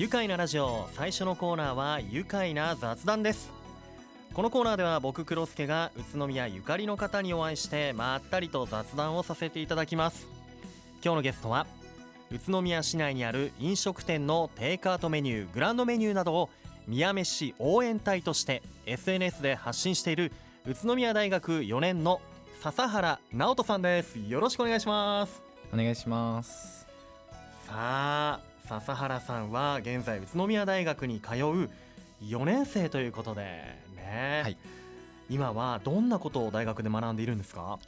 愉快なラジオ最初のコーナーは愉快な雑談です。このコーナーでは僕黒助が宇都宮ゆかりの方にお会いしてまったりと雑談をさせていただきます。今日のゲストは宇都宮市内にある飲食店のテイクアウトメニューグランドメニューなどを宮飯応援隊として SNS で発信している宇都宮大学4年の笹原直人さんです。よろしくお願いします。お願いします。さあ笹原さんは現在宇都宮大学に通う4年生ということでね、はい。今はどんなことを大学で学んでいるんですか？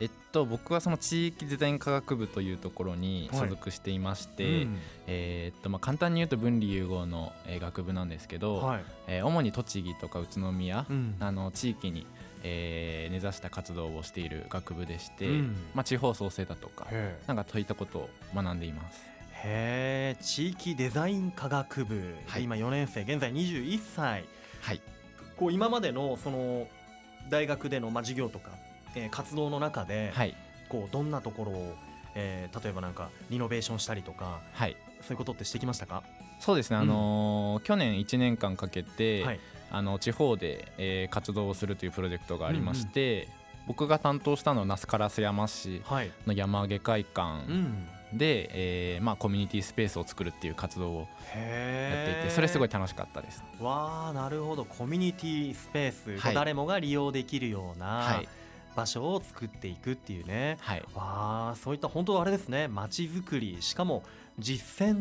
えっと僕はその地域デザイン科学部というところに所属していまして、うん。えーっとまあ簡単に言うと分離融合のえー学部なんですけど、はい。えー主に栃木とか宇都宮、うん。あの地域に、えー根ざした活動をしている学部でして、うん。まあ、地方創生だとかへなんかそういったことを学んでいます。え地域デザイン科学部、はい。今4年生現在21歳。はい。こう今までのその大学でのまあ授業とか、えー活動の中で、はい。こうどんなところを、えー例えばなんかリノベーションしたりとかはい。そういうことってしてきましたか、そうですね、あのー去年1年間かけて、はい。あの地方で、えー活動をするというプロジェクトがありまして、僕が担当したのは那須烏山市はい。の山下会う館ん、で、えーまあ、コミュニティスペースを作るっていう活動をやっていへてそれすごい楽しかったです。わあなるほど。コミュニティスペース、はい。誰もが利用できるようはない場所を作っていくっていうね、はい。わあそういった本当あれですね。街づくり。しかも実践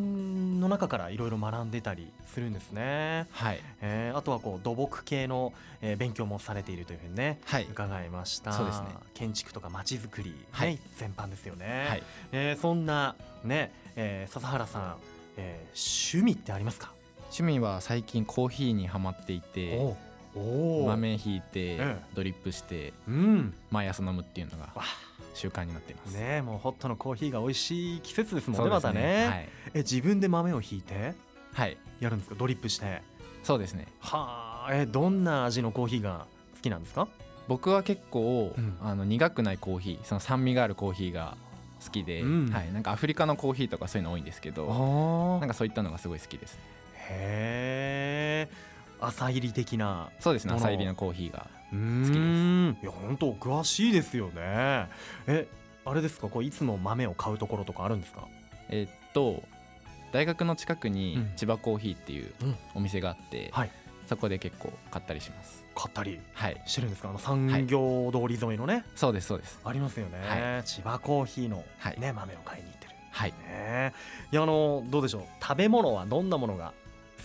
の中からいろいろ学んでたりするんですね、はい。えーあとはこう土木系の、えー勉強もされているというふうにねはい。伺いました。そうですね。建築とか街づくり、ねはい。全般ですよね、はい。えーそんなね、えー笹原さん、えー趣味ってありますか？趣味は最近コーヒーにはまっていて豆ひいてええ。ドリップしてうん。毎朝飲むっていうのがわ習慣になっています。ねもうホットのコーヒーが美味しい季節ですもんねまたね、はい、え自分で豆をひいて？はい、やるんですか？ドリップして。そうですね。はあ。えどんな味のコーヒーが好きなんですか？僕は結構、うん。あの苦くないコーヒーその酸味があるコーヒーが好きで、うん。はい、なんかアフリカのコーヒーとかそういうの多いんですけどあなんかそういったのがすごい好きですへえ朝入り的なそうですね朝入りのコーヒーがうーん。いや本当お詳しいですよね。えあれですか？こういつも豆を買うところとかあるんですか？えーっと大学の近くにうん。千葉コーヒーっていううん。お店があって、はい。そこで結構買ったりします。買ったりはい。してるんですか？あの産業通り沿いのね、そうですそうです。ありますよね、は千葉コーヒーの、はい。ね豆を買いに行ってる。はい。ね。いやあのどうでしょう？食べ物はどんなものが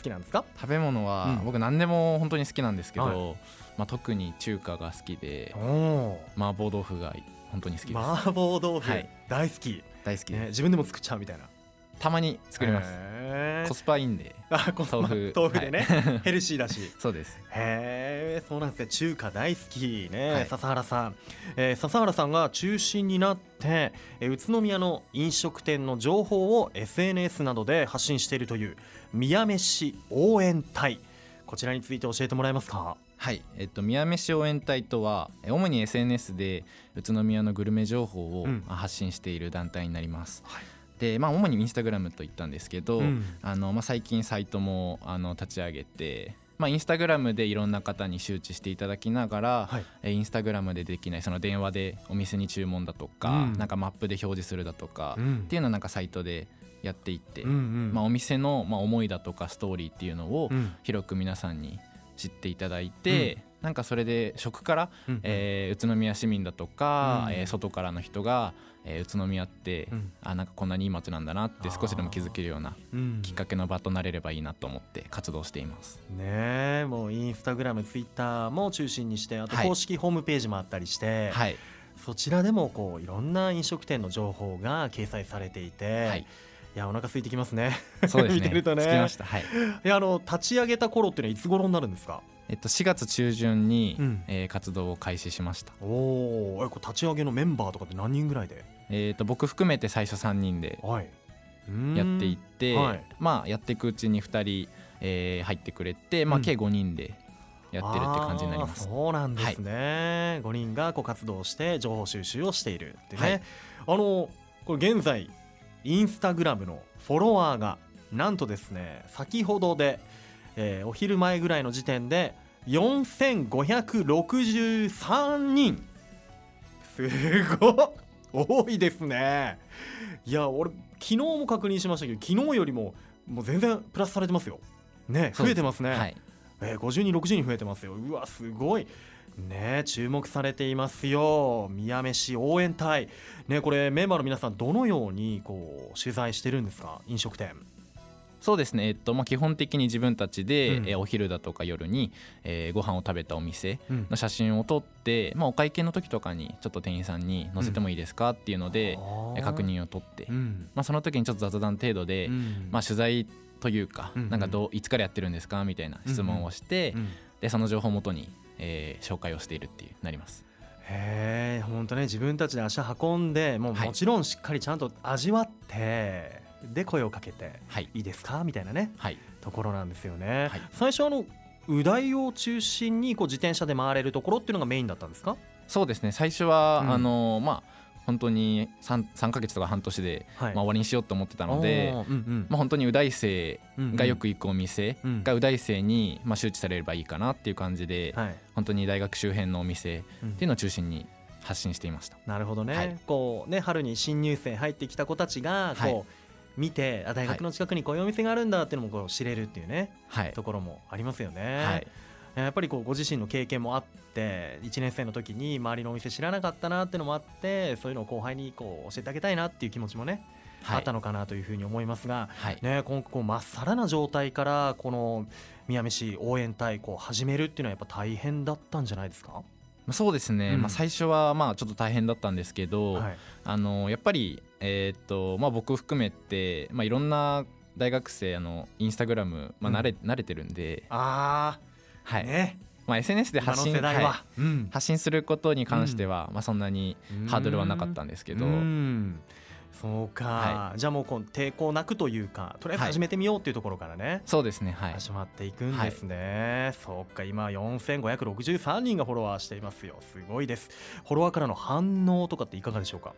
好きなんですか？食べ物は、うん。僕何でも本当に好きなんですけど、はい。まあ、特に中華が好きで麻婆豆腐が本当に好きです、麻婆豆腐、はい。大好き、大好きね、自分でも作っちゃうみたいなたまに作ります、コスパいいんで。あコスパ豆腐。豆腐でね、はい。ヘルシーだし。そうです。へえそうなんですね。中華大好きね、はい。笹原さん、えー笹原さんが中心になって、えー宇都宮の飲食店の情報を SNS などで発信しているという宮飯応援隊。こちらについて教えてもらえますか？はい、えっと、宮飯応援隊とはえ主に SNS で宇都宮のグルメ情報を発信している団体になります、はいでまあ主にインスタグラムと言ったんですけど、うん。あのまあ、最近サイトもあの立ち上げてまあ、インスタグラムでいろんな方に周知していただきながら、はい。えインスタグラムでできないその電話でお店に注文だとか、うん。なんかマップで表示するだとか、うん。っていうのをなんかサイトでやっていって、うんうん。まあ、お店の、まあ、思いだとかストーリーっていうのをうん。広く皆さんに知っていただいて、なんかそれで食から、うんえー宇都宮市民だとか、うんえー外からの人が、えー宇都宮って、うん。あなんかこんなにいい街なんだなって少しでも気づけるようなうん。きっかけの場となれればいいなと思って活動しています。ねえもうインスタグラムツイッターも中心にしてあとはい。公式ホームページもあったりして、はい、そちらでもこういろんな飲食店の情報が掲載されていて、はい、いやお腹空いてきますね。そうですね。見てるとね。着きました。はい。いやあの立ち上げた頃っていうのはいつ頃になるんですか？えっと4月中旬に、うん。えー活動を開始しました。おお立ち上げのメンバーとかって何人ぐらいで？えっと僕含めて最初3人ではい。やっていって、はい。まあやっていくうちに2人、えー入ってくれて、まあうん。計5人でやってるって感じになります。そうなんですね、5人がこう活動して情報収集をしているってね、はい。あのこれ現在インスタグラムのフォロワーがなんとですね先ほどで、えーお昼前ぐらいの時点で4563人。すごっ。多いですね。いや俺昨日も確認しましたけど昨日よりももう全然プラスされてますよ。ね増えてますね、はい。えー、50人60人増えてますよ。うわすごい。ね注目されていますよ。宮飯応援隊。ねこれメンバーの皆さんどのようにこう取材してるんですか？飲食店そうですね、えっとまあ、基本的に自分たちで、うん。えーお昼だとか夜に、えーご飯を食べたお店うん。の写真を撮って、まあ、お会計の時とかにちょっと店員さんに載せてもいいですかっていうので、えー確認を取って、うん。まあ、その時にちょっと雑談程度で、うん。まあ、取材というか、うんうん。なんかどういつからやってるんですかみたいな質問をして、うん。でその情報をもとに、えー紹介をしているっていうなります。へえ本当ね。自分たちで足運んでもうはい。もちろんしっかりちゃんと味わって、で声をかけてはい、いいですか？みたいなねはい、ところなんですよね、はい。最初あの宇大を中心にこう自転車で回れるところっていうのがメインだったんですか？そうですね。最初は、うん。あのまあ本当に 3, 3ヶ月とか半年で、はい。まあ、終わりにしようと思ってたので、うんうん。まあ、本当に宇大生がよく行くお店うん。が宇大生に、まあ、周知されればいいかなっていう感じで、はい。本当に大学周辺のお店うん。っていうのを中心に発信していました。なるほどね、はい。こうね春に新入生入ってきた子たちがこう、はい見てあ大学の近くにこういうお店があるんだっていうのもこう知れるっていうねはい、ところもありますよね。はい、やっぱりこうご自身の経験もあって1年生の時に周りのお店知らなかったなっていうのもあってそういうのを後輩にこう教えてあげたいなっていう気持ちもね、はい、あったのかなというふうに思いますが、はい、ね、今後まっさらな状態からこの宮飯応援隊こう始めるっていうのはやっぱ大変だったんじゃないですか、まあそうですね、うん。まあ、最初はまあちょっと大変だったんですけど、はい。あのやっぱり、えーっとまあ、僕含めて、まあ、いろんな大学生あのインスタグラム、まあ、慣れ慣れてるんで、あはい。ーね。まあ、SNS で発信は。い。うん。発信することに関しては、まあ、そんなにハードルはなかったんですけど、うんそうか、はじゃあもうこう抵抗なくというかとりあえず始めてみようっていうところからね、そうですね。はい。始まっていくんですね、そうか今4563人がフォロワーしていますよ。すごいです。フォロワーからの反応とかっていかがでしょうか？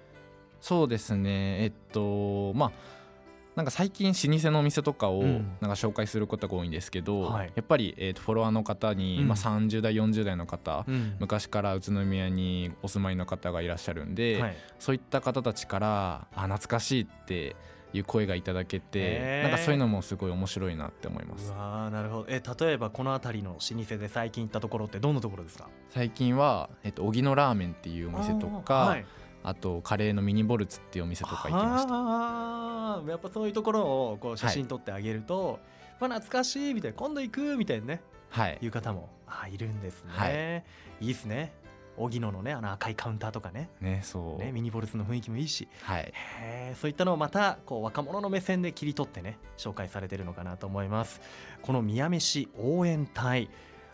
そうですね。えっとまあなんか最近老舗のお店とかをうん。なんか紹介することが多いんですけど、はい。やっぱり、えーとフォロワーの方に、うん。まあ、30代40代の方、うん。昔から宇都宮にお住まいの方がいらっしゃるんで、はい。そういった方たちからあ懐かしいっていう声がいただけて、なんかそういうのもすごい面白いなって思いまうすわーなるほど。え例えばこの辺りの老舗で最近行ったところってどんなところですか？最近は、えっと、荻野ラーメンっていうお店とかはいとカレーのミニボルツっていうお店とか行きました。やっぱそういうところをこう写真撮ってあげると、まあ懐かしいみたいな今度行くみたいなねはい。いう方もあいるんですね、、はい。いですね。荻野のねあの赤いカウンターとかね。ねそう、ねミニボルツの雰囲気もいいし。はい。そういったのをまたこう若者の目線で切り取ってね紹介されてるのかなと思います。この宮飯応援隊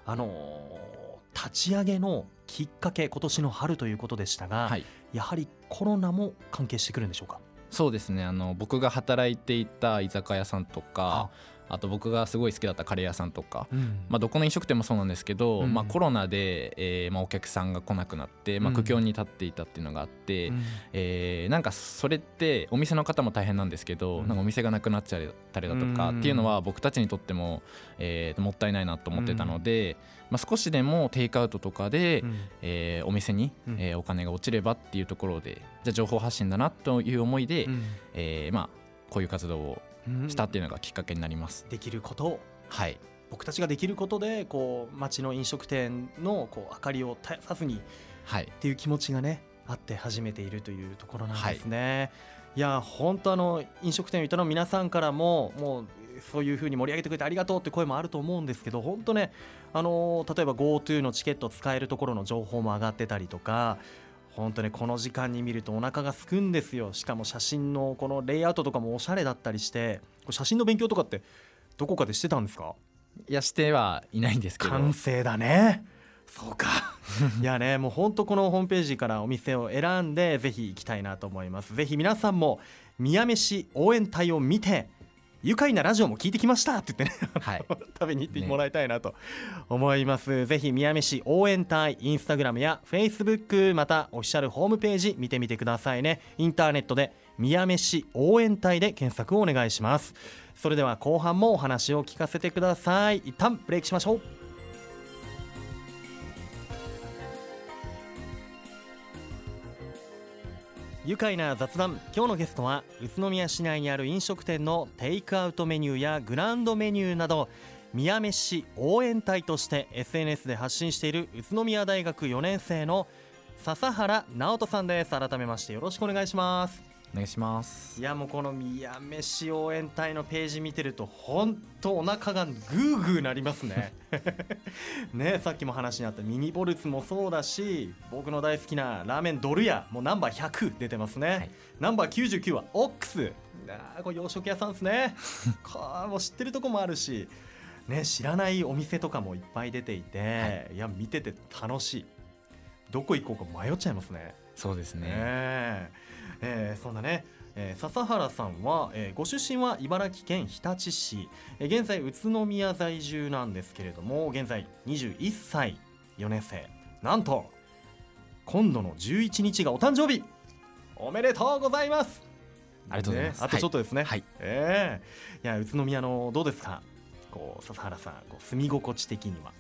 あのー立ち上げのきっかけ今年の春ということでしたが、はい。やはりコロナも関係してくるんでしょうか？そうですね。あの僕が働いていた居酒屋さんとかあと僕がすごい好きだったカレー屋さんとか、うん。まあ、どこの飲食店もそうなんですけど、うん。まあ、コロナで、えーまあ、お客さんが来なくなって、まあ、うん苦境に立っていたっていうのがあって、うん。えーなんかそれってお店の方も大変なんですけど、うん。なんかお店がなくなっちゃったりだとかうん。っていうのは僕たちにとっても、えーもったいないなと思ってたので、まあ、少しでもテイクアウトとかで、うん。えーお店に、うん。えーお金が落ちればっていうところでじゃあ情報発信だなという思いで、うん。えーまあ、こういう活動をうんしたっていうのがきっかけになります。できることを。はい、僕たちができることでこう街の飲食店のこう明かりを絶やさずにっはい。ていう気持ちがねあって始めているというところなんですね。い、や本当あの飲食店を営む皆さんからももうそういうふうに盛り上げてくれてありがとうって声もあると思うんですけど本当ねあの例えば GoTo のチケット使えるところの情報も上がってたりとか本当ねこの時間に見るとお腹がすくんですよ。しかも写真のこのレイアウトとかもおしゃれだったりして写真の勉強とかってどこかでしてたんですか？いやしてはいないんですけど。完成だね。そうか。いやねもうほんとこのホームページからお店を選んでぜひ行きたいなと思います。ぜひ皆さんも宮飯応援隊を見て愉快なラジオも聞いてきましたって言ってね。はい。食べに行ってもらいたいなと思います、ぜひ宮飯応援隊インスタグラムやフェイスブックまたオフィシャルホームページ見てみてくださいね。インターネットで宮飯応援隊で検索をお願いします。それでは後半もお話を聞かせてください。一旦ブレイクしましょう愉快な雑談。今日のゲストは宇都宮市内にある飲食店のテイクアウトメニューやグランドメニューなど宮飯応援隊として SNS で発信している宇都宮大学4年生の笹原直人さんです。改めましてよろしくお願いします。お願いします。いやもうこの宮飯応援隊のページ見てると本当お腹がグーグーなりますね。ねさっきも話にあったミニボルツもそうだし僕の大好きなラーメンドル屋もうナンバー100出てますね、はい。ナンバー99はオックス。あーこれ洋食屋さんですね。これもう知ってるとこもあるし。ね知らないお店とかもいっぱい出ていて、い、や見てて楽しい。どこ行こうか迷っちゃいますねそうですね。ねえ。えーそんなね、えー笹原さんは、えーご出身は茨城県日立市、えー現在宇都宮在住なんですけれども現在21歳4年生。なんと今度の11日がお誕生日。おめでとうございます。ありがとうございます。ねあとちょっとですね、はい。ええいや宇都宮のどうですか？こう笹原さんこう住み心地的には。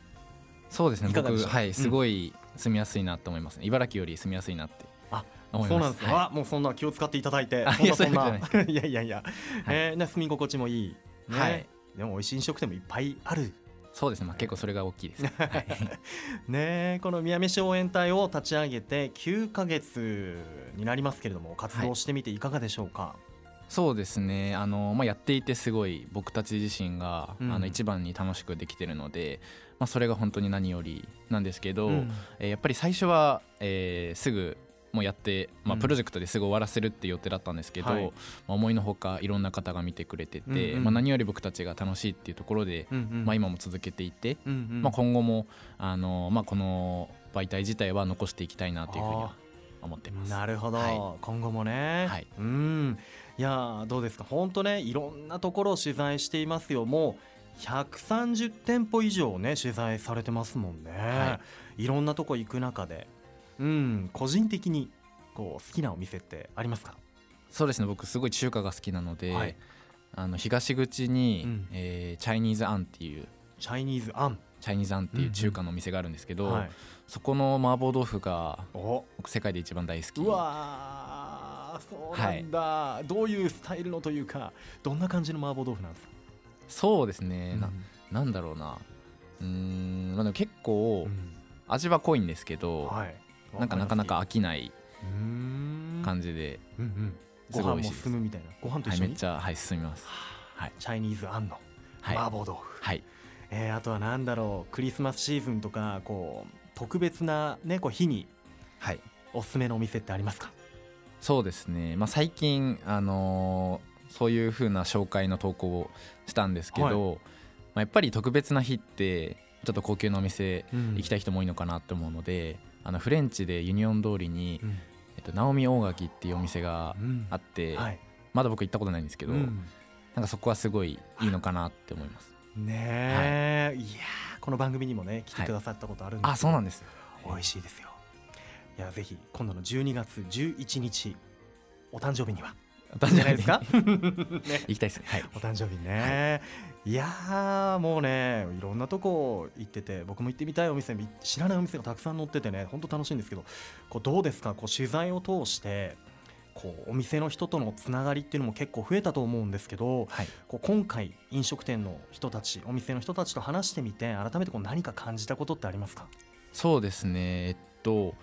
そうですね。僕はいすごい住みやすいなと思いますね。茨城より住みやすいなってあそうなんですか、はあもうそんな気を使っていただいてあそんなそんいやない。う いやいやいや、えーね住み心地もいい、ね。はい。でも美味しい飲食店もいっぱいある。いそうですね。まあ結構それが大きいです。は いねこの宮飯応援隊を立ち上げて9ヶ月になりますけれども活動してみていかがでしょうか、そうですね。あの、まあ、やっていてすごい僕たち自身が、うん。あの一番に楽しくできてるので、まあ、それが本当に何よりなんですけど、うん。えーやっぱり最初は、えーすぐもうやって、まあ、うん。プロジェクトですぐ終わらせるって予定だったんですけど、はい。まあ、思いのほかいろんな方が見てくれてて、うんうん。まあ、何より僕たちが楽しいっていうところで、うんうん。まあ、今も続けていて、うんうん。まあ、今後もあの、まあ、この媒体自体は残していきたいなというふうには思ってます。なるほど、は今後もね、はい。うん。いやーどうですか？本当ねいろんなところを取材していますよ。もう130店舗以上ね取材されてますもんね、、はい。ろんなとこ行く中で。うん個人的にこう好きなお店ってありますか？そうですね僕すごい中華が好きなので、はい。あの東口に、うん。えーチャイニーズアンっていうチャイニーズあん、チャイニーズアンっていう中華のお店があるんですけど、はい、そこの麻婆豆腐がお。僕世界で一番大好き。うわーそうなんだ、どういうスタイルのというかどんな感じの麻婆豆腐なんですか、そうですね、なうん。なんだろうな。うーん、まあ、でも結構うん。味は濃いんですけど、はい、なんかなかなか飽きない感じで、うんうん、すご飯も進むみたいな。ご飯とはい、一緒に、めっちゃ、はい、進みます。はい。チャイニーズあんの？はい、麻婆豆腐、はい、えーあとはなんだろう。クリスマスシーズンとかこう特別な、ね、こう日にはい、おすすめのお店ってありますか？そうですね、まあ、最近、あのーそういう風な紹介の投稿をしたんですけど、まあ、やっぱり特別な日ってちょっと高級なお店行きたい人も多いのかなって思うので、あのフレンチでユニオン通りに、うん。えっと、ナオミ大垣っていうお店がうん。あって、はい。まだ僕行ったことないんですけど、うん。なんかそこはすごいいいのかなって思います。ねえ、い、やーこの番組にもね来てくださったことあるんですけど。あそうなんです美味しいですよ。いやぜひ今度の12月11日お誕生日にはじじゃないですかね。行きたいですね。はい。お誕生日ね、い、やーもうねいろんなとこ行ってて僕も行ってみたいお店み知らないお店がたくさん載っててね本当楽しいんですけどこうどうですか？こう取材を通してこうお店の人とのつながりっていうのも結構増えたと思うんですけどはい。こう今回飲食店の人たちお店の人たちと話してみて改めてこう何か感じたことってありますか？そうですね。えっと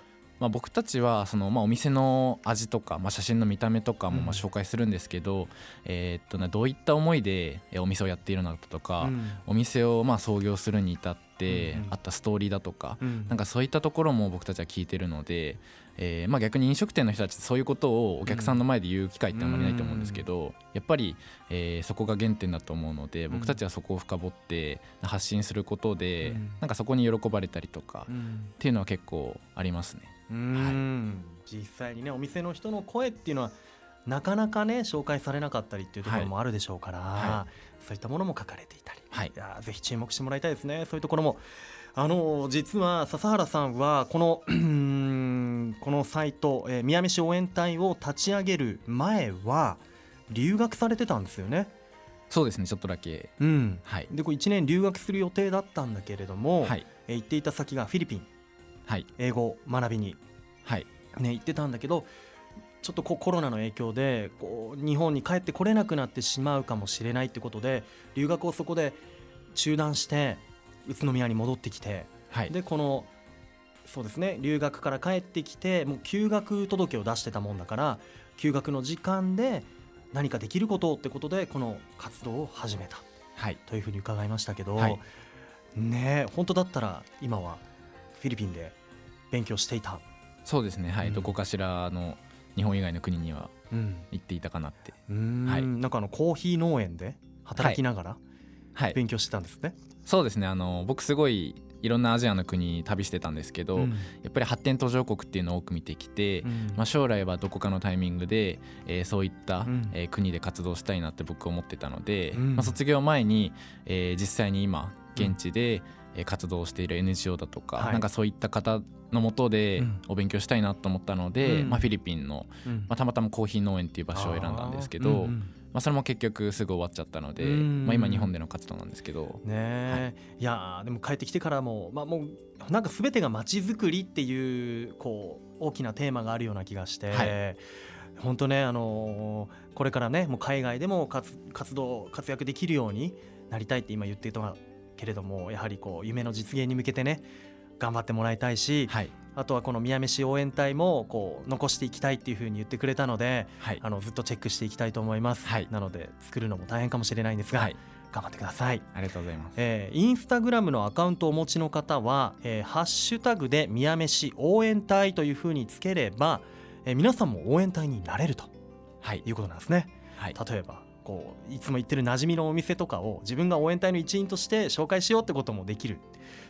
まあ、僕たちはその、まあ、お店の味とか、まあ、写真の見た目とかもうん。まあ紹介するんですけど、えーっとねどういった思いでえお店をやっているのかとか、うん。お店をまあ創業するに至ってうんうん。あったストーリーだとか、うん。なんかそういったところも僕たちは聞いてるので、えーまあ、逆に飲食店の人たちってそういうことをお客さんの前で言う機会ってあんまりないと思うんですけど、やっぱり、えーそこが原点だと思うので僕たちはそこを深掘って発信することで、うん。なんかそこに喜ばれたりとか、っうん。ていうのは結構ありますね。うん。実際にねお店の人の声っていうのはなかなかね紹介されなかったりっていうところもあるでしょうから、はそういったものも書かれていたり、はい。いやぜひ注目してもらいたいですね。そういうところも。あの実は笹原さんはこのこのサイト、えー宮飯応援隊を立ち上げる前は留学されてたんですよね。そうですねちょっとだけ。うん、はい。でこう1年留学する予定だったんだけれども、はい。えー行っていた先がフィリピン。はい英語を学びに、はい。ね、行ってたんだけどちょっとコロナの影響でこう日本に帰ってこれなくなってしまうかもしれないってことで留学をそこで中断して宇都宮に戻ってきてはい。でこのそうですね留学から帰ってきてもう休学届を出してたもんだから休学の時間で何かできることってことでこの活動を始めた。はい。というふうに伺いましたけど、はい。ねえ本当だったら今はフィリピンで勉強していた、そうですね。はい、うん。どこかしらの日本以外の国にはうん、行っていたかなって。うーん。はい。なんかあのコーヒー農園で働きながらはい。勉強してたんですね。そうですね。あの僕すごいいろんなアジアの国旅してたんですけど、うん。やっぱり発展途上国っていうのを多く見てきて、うん。まあ、将来はどこかのタイミングで、えーそういった、うん。えー国で活動したいなって僕思ってたので、うん。まあ、卒業前に、えー実際に今現地で、えー活動している NGO だとか、はい。なんかそういった方のもとでうん。お勉強したいなと思ったので、うん。まあ、フィリピンの、うん。まあ、たまたまコーヒー農園っていう場所を選んだんですけど、うんうんまあ、それも結局すぐ終わっちゃったので、うん。まあ、今日本での活動なんですけど、ねえ、い、やーでも帰ってきてからも、まあ、もうなんか全てが街づくりっていうこう大きなテーマがあるような気がして、はい。本当ね、あのーこれからねもう海外でも活活動活躍できるようになりたいって今言っていたけれどもやはりこう夢の実現に向けてね頑張ってもらいたいし、はい。あとはこの宮飯応援隊もこう残していきたいっていうふうに言ってくれたのではい。あのずっとチェックしていきたいと思います、はい。なので作るのも大変かもしれないんですが、はい。頑張ってください。ありがとうございます。えーインスタグラムのアカウントをお持ちの方は、えーハッシュタグで宮飯応援隊というふうにつければ、えー皆さんも応援隊になれるとはい。いうことなんですね。はい。例えばこういつも行ってる馴染みのお店とかを自分が応援隊の一員として紹介しようってこともできる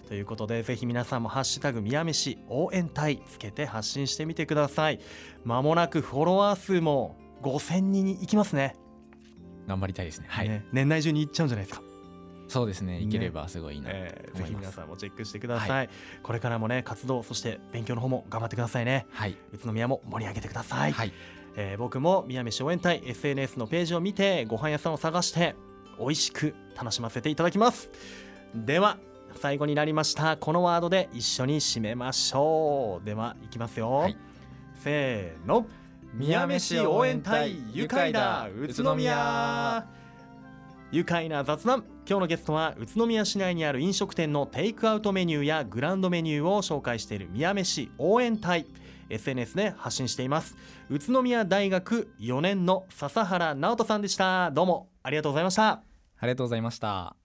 ということでぜひ皆さんも「ハッシュタグ宮飯応援隊」つけて発信してみてください。まもなくフォロワー数も5000人に行きますね。頑張りたいですね。はい、ね年内中に行っちゃうんじゃないですか。そうですね。ね。いければすごいいいなとえー思います。ぜひ皆さんもチェックしてください、これからもね活動そして勉強の方も頑張ってくださいね。はい、宇都宮も盛り上げてください、はい、えー僕も宮飯応援隊 SNS のページを見てご飯屋さんを探して美味しく楽しませていただきます。では最後になりましたこのワードで一緒に締めましょう。ではいきますよ、はい。せーの。宮飯応援隊愉快だ宇都宮。愉快な雑談。今日のゲストは宇都宮市内にある飲食店のテイクアウトメニューやグランドメニューを紹介している宮飯応援隊 SNS で発信しています。宇都宮大学4年の笹原直人さんでした。どうもありがとうございました。ありがとうございました。